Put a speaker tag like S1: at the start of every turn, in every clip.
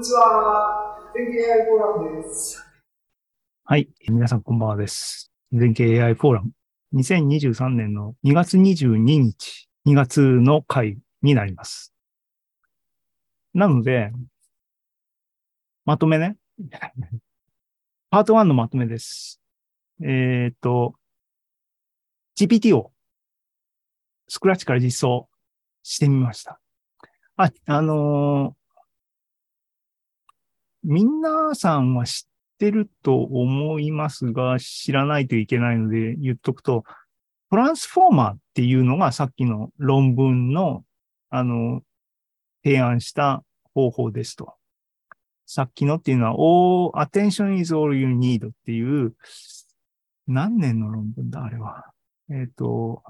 S1: んにちは。全景 AI フォーラムです。
S2: はい。皆さんこんばんはです。全景 AI フォーラム。2023年の2月22日、2月の回になります。なので、まとめね。パート1のまとめです。えっ、と、GPT をスクラッチから実装してみました。あ、あのー皆さんは知ってると思いますが、知らないといけないので言っとくと、トランスフォーマーっていうのがさっきの論文の、あの、提案した方法ですと。さっきのっていうのは、all attention is all you need っていう、何年の論文だ、あれは。えっ、と、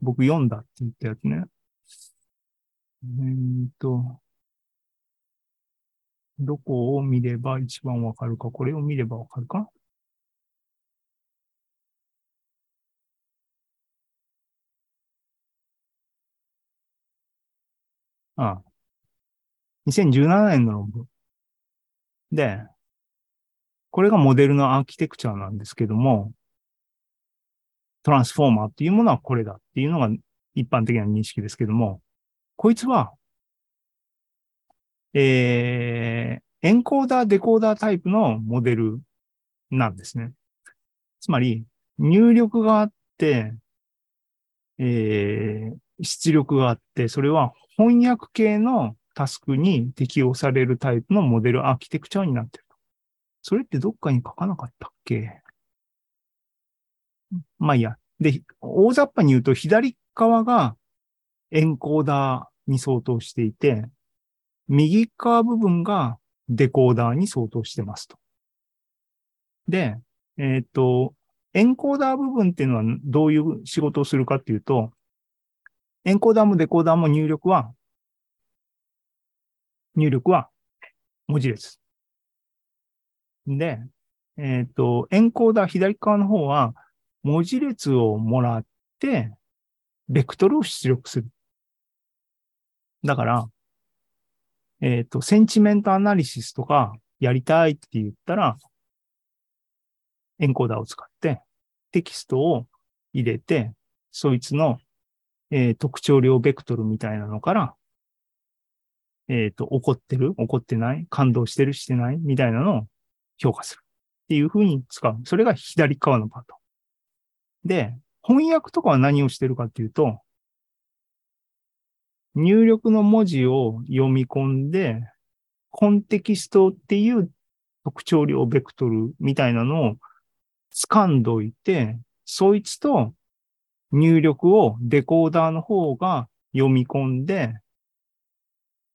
S2: 僕読んだって言ったやつね。えっ、と、どこを見れば一番わかるか、これを見ればわかるかああ。2017年の論文。で、これがモデルのアーキテクチャなんですけども、トランスフォーマーっていうものはこれだっていうのが一般的な認識ですけども、こいつは、えー、エンコーダー、デコーダータイプのモデルなんですね。つまり、入力があって、えー、出力があって、それは翻訳系のタスクに適用されるタイプのモデルアーキテクチャになってると。それってどっかに書かなかったっけ？まあいいや。で、大雑把に言うと左側がエンコーダーに相当していて、右側部分がデコーダーに相当してますと。で、えっ、と、エンコーダー部分っていうのはどういう仕事をするかっていうと、エンコーダーもデコーダーも入力は、入力は文字列。で、えっ、と、エンコーダー左側の方は文字列をもらって、ベクトルを出力する。だから、えっ、と、センチメントアナリシスとかやりたいって言ったら、エンコーダーを使ってテキストを入れて、そいつの、えー特徴量ベクトルみたいなのから、えっ、と、怒ってる怒ってない感動してるしてないみたいなのを評価する。っていう風に使う。それが左側のパート。で、翻訳とかは何をしてるかっていうと、入力の文字を読み込んで、コンテキストっていう特徴量ベクトルみたいなのを掴んどいて、そいつと入力をデコーダーの方が読み込んで、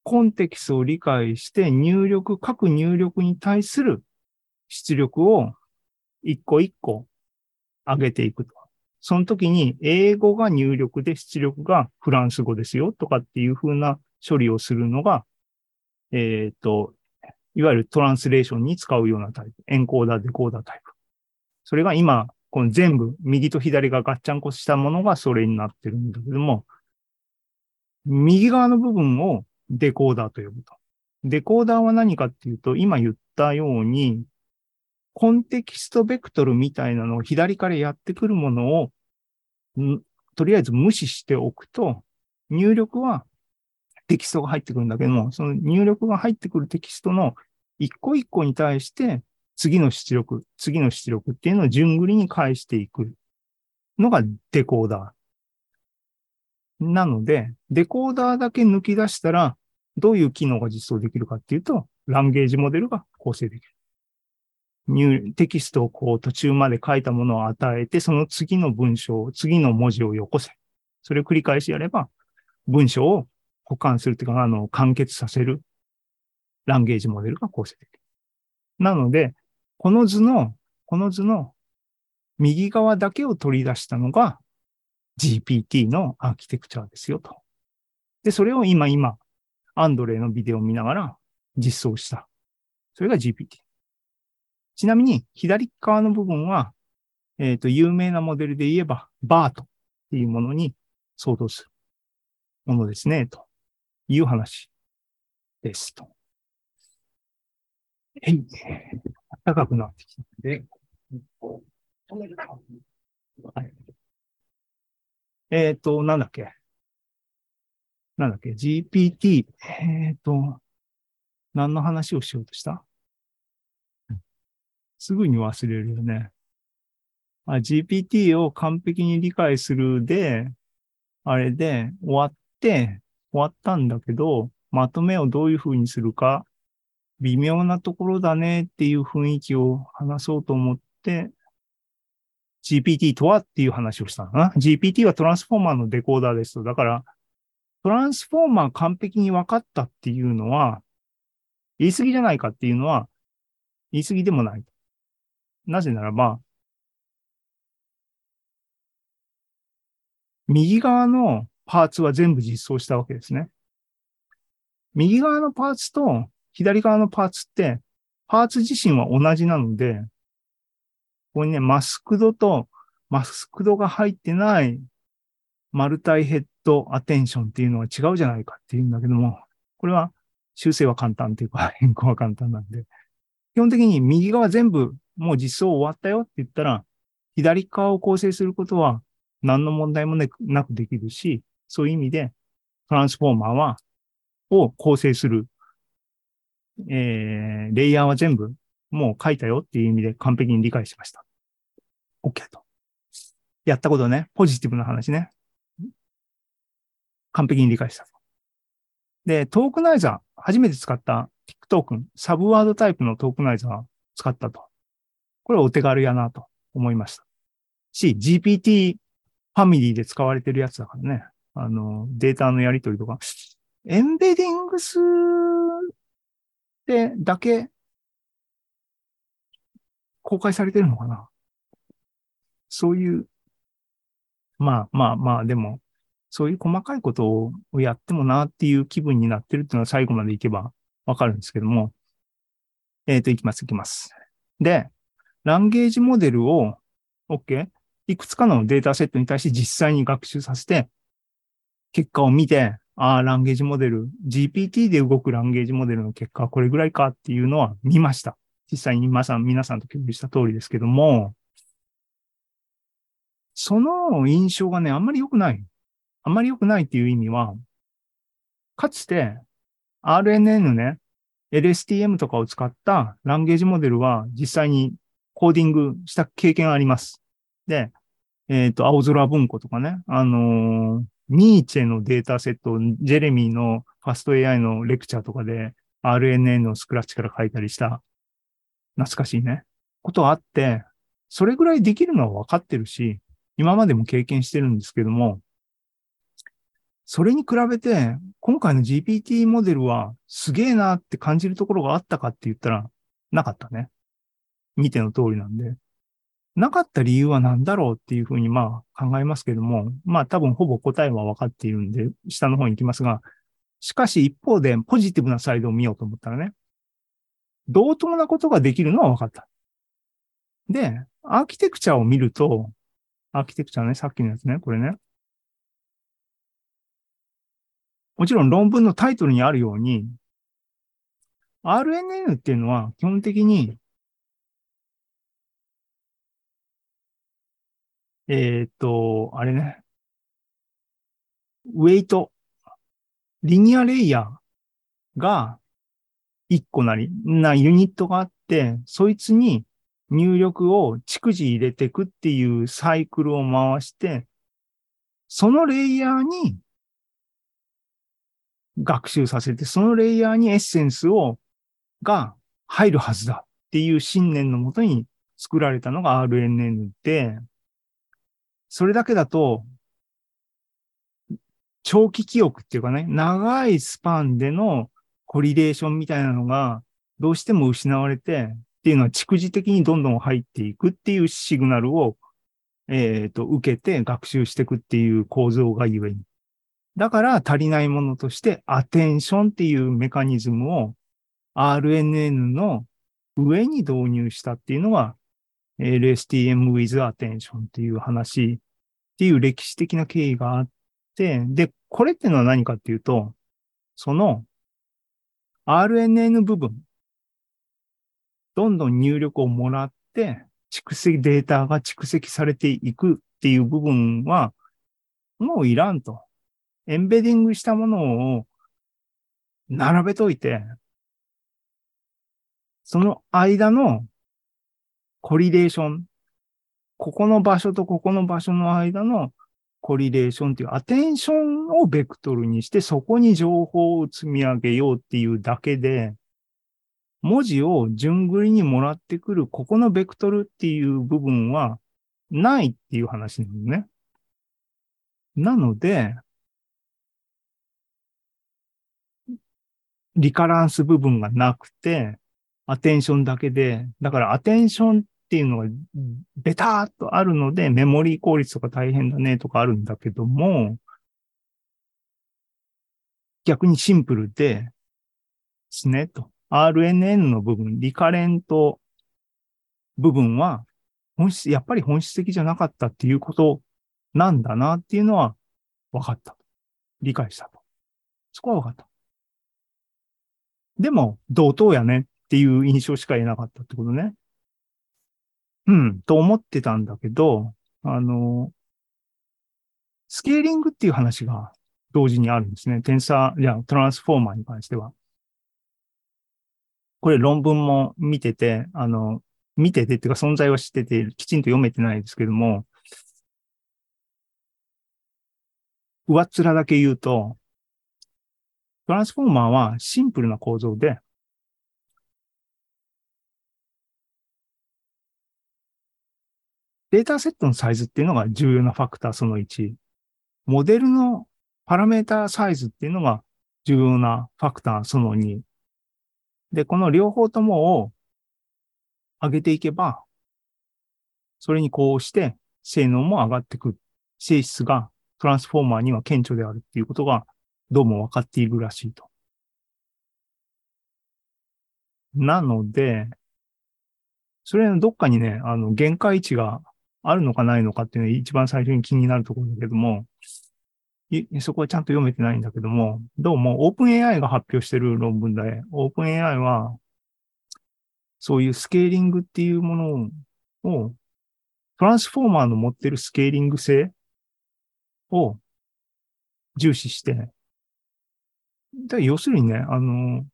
S2: コンテキストを理解して入力、各入力に対する出力を一個一個上げていくと。その時に英語が入力で出力がフランス語ですよとかっていう風な処理をするのが、えっ、と、いわゆるトランスレーションに使うようなタイプ。エンコーダー、デコーダータイプ。それが今、この全部、右と左がガッチャンコしたものがそれになってるんだけども、右側の部分をデコーダーと呼ぶと。デコーダーは何かっていうと、今言ったように、コンテキストベクトルみたいなのを左からやってくるものを、とりあえず無視しておくと、入力はテキストが入ってくるんだけども、その入力が入ってくるテキストの一個一個に対して、次の出力、次の出力っていうのを順繰りに返していくのがデコーダー。なので、デコーダーだけ抜き出したら、どういう機能が実装できるかっていうと、ランゲージモデルが構成できる。入テキストをこう途中まで書いたものを与えて、その次の文章、次の文字をよこせ。それを繰り返しやれば、文章を保管するっていうか、あの、完結させるランゲージモデルが構成できる。なので、この図の、この図の右側だけを取り出したのが GPT のアーキテクチャーですよと。で、それを今今、アンドレイのビデオを見ながら実装した。それが GPT。ちなみに、左側の部分は、えっ、と、有名なモデルで言えば、バートっていうものに相当するものですね、という話ですと。えい。暖かくなってきたの。で、止めるか。はい。えっ、と、なんだっけ？なんだっけ？GPT。えっ、と、何の話をしようとした？すぐに忘れるよね。あ、GPT を完璧に理解するで、あれで終わって、終わったんだけど、まとめをどういう風にするか、微妙なところだねっていう雰囲気を話そうと思って、GPT とはっていう話をしたのかな。GPT はトランスフォーマーのデコーダーですと。だから、トランスフォーマー完璧に分かったっていうのは、言い過ぎじゃないかっていうのは、言い過ぎでもない。なぜならば、右側のパーツは全部実装したわけですね。右側のパーツと左側のパーツって、パーツ自身は同じなので、ここにね、マスクドとマスクドが入ってないマルタイヘッドアテンションっていうのは違うじゃないかっていうんだけども、これは修正は簡単っていうか変更は簡単なんで、基本的に右側全部もう実装終わったよって言ったら、左側を構成することは何の問題もなくできるし、そういう意味でトランスフォーマーは、を構成する、えー、レイヤーは全部もう書いたよっていう意味で完璧に理解しました。OK と。やったことね、ポジティブな話ね。完璧に理解した。で、 tokenizer、初めて使った tiktoken、subword タイプの tokenizer 使ったと。これお手軽やなと思いました。し、GPT ファミリーで使われてるやつだからね。あの、データのやり取りとか。 embeddings でだけ公開されてるのかなそういう、まあまあまあ、でも、そういう細かいことをやってもなっていう気分になってるっていうのは最後までいけばわかるんですけども。えっ、ー、と、いきます、いきます。で、ランゲージモデルを、OK? いくつかのデータセットに対して実際に学習させて、結果を見て、ああ、ランゲージモデル、GPT で動くランゲージモデルの結果はこれぐらいかっていうのは見ました。実際に皆さん、皆さんと共有した通りですけども、その印象がね、あんまり良くない。あんまり良くないっていう意味は、かつて RNN ね、LSTM とかを使ったランゲージモデルは実際にコーディングした経験あります。で、えっ、ー、と、青空文庫とかね、あのー、ニーチェのデータセットジェレミーのファスト AI のレクチャーとかで RNN のスクラッチから書いたりした、懐かしいね、ことあって、それぐらいできるのは分かってるし、今までも経験してるんですけども、それに比べて、今回の GPT モデルはすげえなって感じるところがあったかって言ったら、なかったね。見ての通りなんで。なかった理由は何だろうっていうふうにまあ考えますけども、まあ多分ほぼ答えは分かっているんで、下の方に行きますが、しかし一方でポジティブなサイドを見ようと思ったらね、同等なことができるのは分かった。で、アーキテクチャを見ると、アーキテクチャね、さっきのやつね、これね。もちろん論文のタイトルにあるように、RNN っていうのは基本的に、えっ、と、あれね、ウェイト、リニアレイヤーが1個なり、なユニットがあって、そいつに入力を逐次入れていくっていうサイクルを回して、そのレイヤーに学習させて、そのレイヤーにエッセンスを、が入るはずだっていう信念のもとに作られたのが RNN で、それだけだと、長期記憶っていうかね、長いスパンでのコリレーションみたいなのがどうしても失われて、っていうのは蓄次的にどんどん入っていくっていうシグナルを、えっ、ー、と、受けて学習していくっていう構造がゆえに。だから足りないものとしてアテンションっていうメカニズムを RNN の上に導入したっていうのは LSTM with attention っていう話っていう歴史的な経緯があって、で、これってのは何かっていうと、その RNN 部分どんどん入力をもらって、蓄積、データが蓄積されていくっていう部分は、もういらんと。エンベディングしたものを並べといて、その間のコリレーション、ここの場所とここの場所の間のコリレーションっていうアテンションをベクトルにして、そこに情報を積み上げようっていうだけで、文字を順繰りにもらってくる、ここのベクトルっていう部分はないっていう話なのね。なので、リカランス部分がなくて、アテンションだけで、だからアテンションっていうのがベターっとあるので、メモリー効率とか大変だねとかあるんだけども、逆にシンプルで、ですね、と。RNN の部分、リカレント部分は、本質、やっぱり本質的じゃなかったっていうことなんだなっていうのは分かった。理解したと。そこは分かった。でも、同等やねっていう印象しか得なかったってことね。うん、と思ってたんだけど、あの、スケーリングっていう話が同時にあるんですね。テンサー、いや、トランスフォーマーに関しては。これ論文も見てて、あの、見ててっていうか存在は知ってて、きちんと読めてないですけども、上っ面だけ言うと、トランスフォーマーはシンプルな構造で、データセットのサイズっていうのが重要なファクターその1。モデルのパラメータサイズっていうのが重要なファクターその2。で、この両方ともを上げていけば、それにこうして性能も上がってくる。性質がトランスフォーマーには顕著であるっていうことがどうも分かっているらしいと。なので、それのどっかにね、あの、限界値があるのかないのかっていうのが一番最初に気になるところだけども、そこはちゃんと読めてないんだけども、どうも OpenAI が発表してる論文で、OpenAI は、そういうスケーリングっていうものを、トランスフォーマーの持ってるスケーリング性を重視して、で要するにね、あの、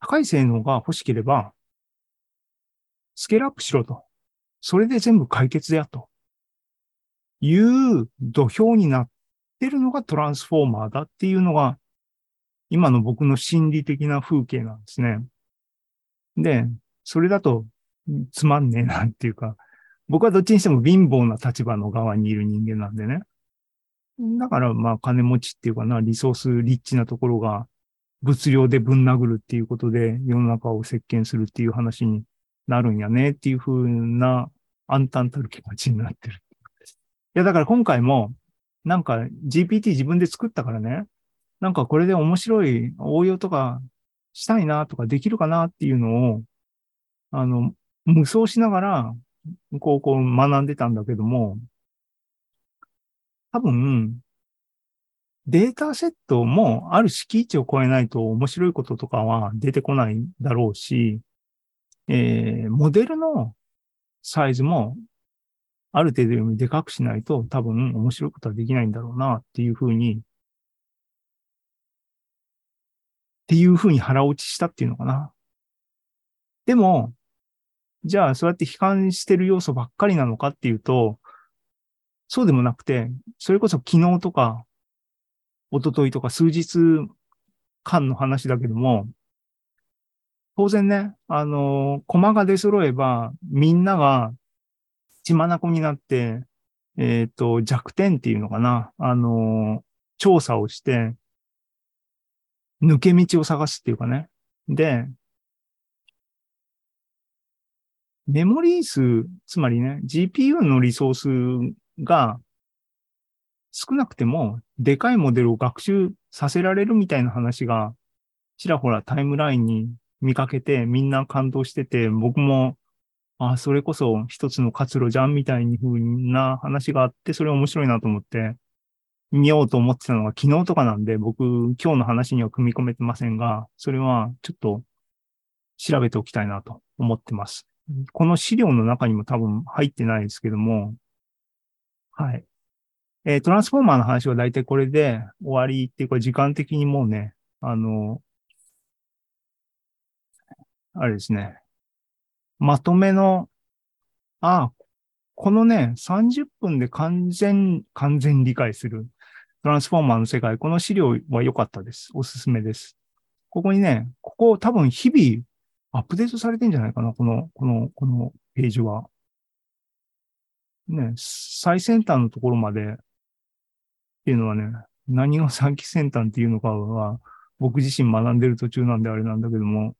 S2: 高い性能が欲しければ、スケールアップしろと。それで全部解決だよと。いう土俵になってるのがトランスフォーマーだっていうのが、今の僕の心理的な風景なんですね。で、それだとつまんねえなっていうか、僕はどっちにしても貧乏な立場の側にいる人間なんでね。だからまあ金持ちっていうかな、リソースリッチなところが物量でぶん殴るっていうことで世の中を席巻するっていう話になるんやねっていう風な暗淡たる気持ちになってる。いや、だから今回も、なんか GPT 自分で作ったからね、なんかこれで面白い応用とかしたいなとかできるかなっていうのを、あの、無双しながら、こう、こう学んでたんだけども、多分、データセットもある敷地を超えないと面白いこととかは出てこないだろうし、えー、モデルのサイズもある程度よりでかくしないと多分面白いことはできないんだろうなっていうふうに、っていうふうに腹落ちしたっていうのかな。でも、じゃあそうやって悲観してる要素ばっかりなのかっていうと、そうでもなくて、それこそ昨日とか、一昨日とか数日間の話だけども、当然ね、あの、駒が出揃えば、みんなが血眼になって、えっ、ー、と、弱点っていうのかな、あの、調査をして、抜け道を探すっていうかね。で、メモリー数、つまりね、GPU のリソースが少なくても、でかいモデルを学習させられるみたいな話が、ちらほらタイムラインに見かけて、みんな感動してて、僕も、あ、それこそ一つの活路じゃんみたいに風な話があって、それ面白いなと思って見ようと思ってたのが昨日とかなんで、僕、今日の話には組み込めてませんが、それはちょっと調べておきたいなと思ってます。この資料の中にも多分入ってないですけども、はい。えートランスフォーマーの話は大体これで終わりっていうか、時間的にもうね、あの、あれですね。まとめの、あ、このね、30分で完全、完全理解するトランスフォーマーの世界、この資料は良かったです。おすすめです。ここにね、ここ多分日々アップデートされてんじゃないかな、この、この、このページは。ね、最先端のところまでっていうのはね、何が最先端っていうのかは、僕自身学んでる途中なんであれなんだけども、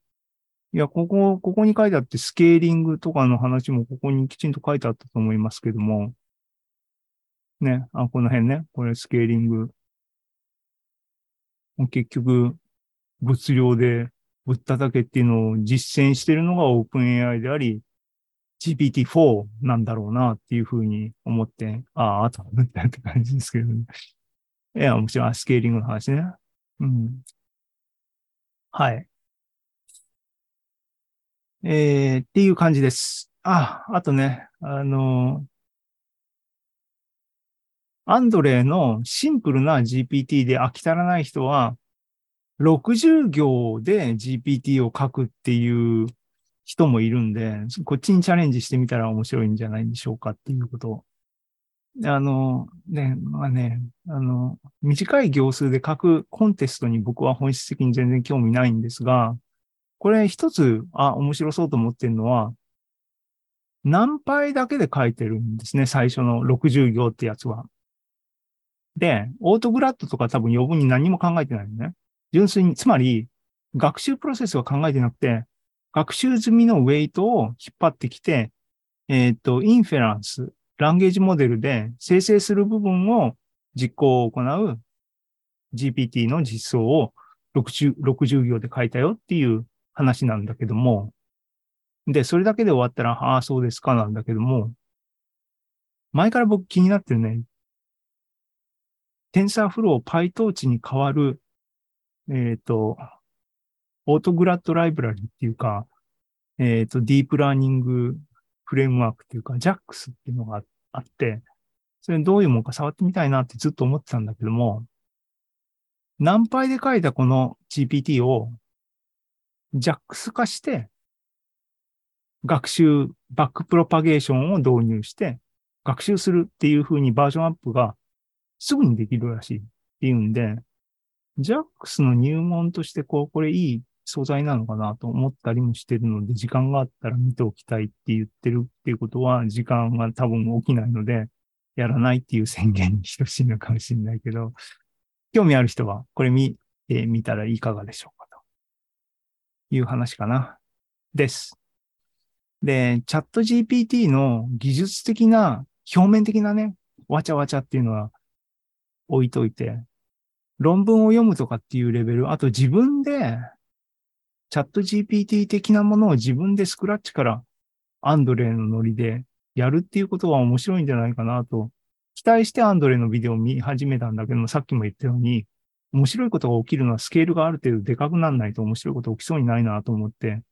S2: いや、ここ、ここに書いてあって、スケーリングとかの話もここにきちんと書いてあったと思いますけども、ね、あ、この辺ね、これスケーリング。結局、物量でぶったたけっていうのを実践してるのが OpenAI であり、GPT-4 なんだろうなっていうふうに思って、ああ、あと思ったって感じですけどね。いや、もちろんスケーリングの話ね。うん。はい。えー、っていう感じです。あ、あとね、あの、アンドレのシンプルな GPT で飽き足らない人は、60行で GPT を書くっていう人もいるんで、こっちにチャレンジしてみたら面白いんじゃないでしょうかっていうこと。あの、ね、まあね、あの、短い行数で書くコンテストに僕は本質的に全然興味ないんですが、これ一つ、あ、面白そうと思ってるのは、何倍だけで書いてるんですね、最初の60行ってやつは。で、オートグラッドとか多分余分に何も考えてないのね。純粋に、つまり、学習プロセスは考えてなくて、学習済みのウェイトを引っ張ってきて、えっ、と、インフェランス、ランゲージモデルで生成する部分を実行を行う GPT の実装を 60, 60行で書いたよっていう話なんだけども、で、それだけで終わったら、ああ、そうですかなんだけども、前から僕気になってるね、TensorFlow PyTorch に変わる、えっ、と、オートグラッドライブラリっていうか、えっ、と、ディープラーニングフレームワークっていうか、JAX っていうのがあって、それどういうもんか触ってみたいなってずっと思ってたんだけども、何倍で書いたこの GPT を JAX 化して、学習、バックプロパゲーションを導入して、学習するっていう風にバージョンアップがすぐにできるらしいっていうんで、JAX の入門としてこう、これいい素材なのかなと思ったりもしてるので、時間があったら見ておきたいって言ってるっていうことは、時間が多分起きないので、やらないっていう宣言に等しいのかもしれないけど、興味ある人はこれ見てみたらいかがでしょういう話かな。です。で、チャット GPT の技術的な、表面的なね、わちゃわちゃっていうのは置いといて、論文を読むとかっていうレベル、あと自分で、チャット GPT 的なものを自分でスクラッチからアンドレのノリでやるっていうことは面白いんじゃないかなと、期待してアンドレのビデオを見始めたんだけども、さっきも言ったように、面白いことが起きるのはスケールがある程度でかくならないと面白いこと起きそうにないなと思って、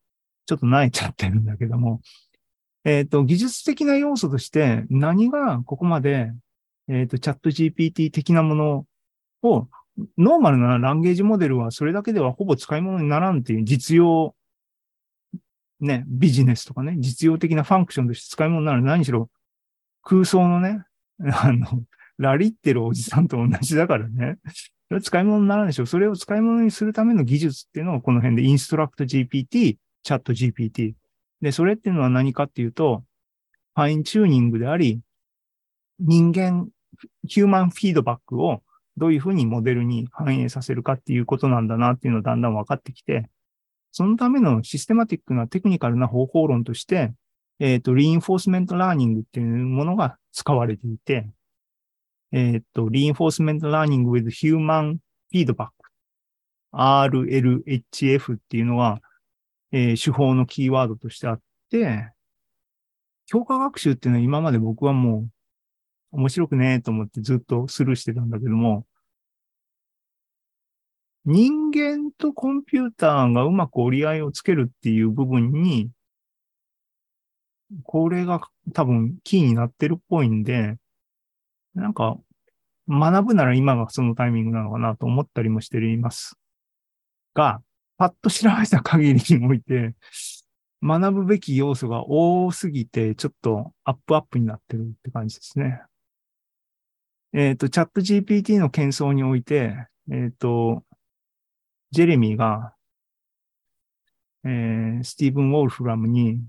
S2: ちょっと萎えちゃってるんだけども、えっ、と、技術的な要素として何がここまで、えっ、と、チャット GPT 的なものをノーマルなランゲージモデルはそれだけではほぼ使い物にならんっていう実用、ね、ビジネスとかね、実用的なファンクションとして使い物になる。何しろ空想のね、あの、ラリってるおじさんと同じだからね。それ使い物にならないでしょ。それを使い物にするための技術っていうのをこの辺でインストラクト GPT、チャット GPT。で、それっていうのは何かっていうと、ファインチューニングであり、人間、 human feedback をどういうふうにモデルに反映させるかっていうことなんだなっていうのがだんだん分かってきて、そのためのシステマティックなテクニカルな方法論として、えっ、と、 reinforcement learning っていうものが使われていて、えっ、と、 reinforcement learning with human feedback RLHF っていうのが、えー手法のキーワードとしてあって、強化学習っていうのは今まで僕はもう、面白くねえと思ってずっとスルーしてたんだけども、人間とコンピューターがうまく折り合いをつけるっていう部分に、これが多分キーになってるっぽいんで、なんか学ぶなら今がそのタイミングなのかなと思ったりもしています。が、パッと調べた限りにおいて、学ぶべき要素が多すぎて、ちょっとアップアップになってるって感じですね。えっ、と、チャット GPT の検証において、えっ、と、ジェレミーが、えースティーブン・ウォルフラムに、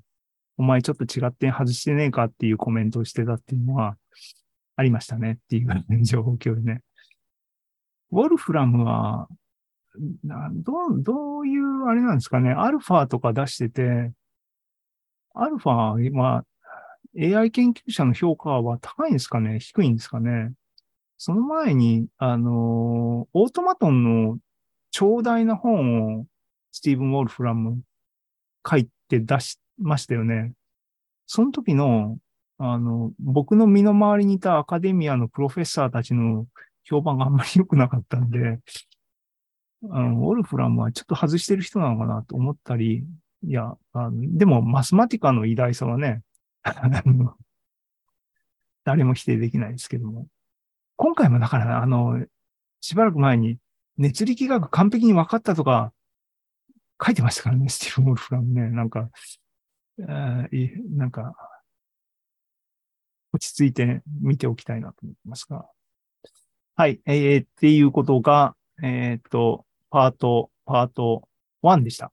S2: お前ちょっと違って外してねえかっていうコメントをしてたっていうのはありましたねっていう情報共有ね。ウォルフラムは、などう、どういうあれなんですかね。アルファとか出してて、アルファは AI 研究者の評価は高いんですかね低いんですかねその前に、あの、オートマトンの長大な本をスティーブン・ウォルフラム書いて出しましたよね。その時の、あの、僕の身の回りにいたアカデミアのプロフェッサーたちの評判があんまり良くなかったんで、あの、ウォルフラムはちょっと外してる人なのかなと思ったり、いや、あのでもマスマティカの偉大さはね、誰も否定できないですけども。今回もだから、あの、しばらく前に熱力学完璧に分かったとか書いてましたからね、スティーブン・ウォルフラムね。なんか、えーなんか、落ち着いて見ておきたいなと思いますが。はい、えーっていうことが、えーっと、パート、パート1でした。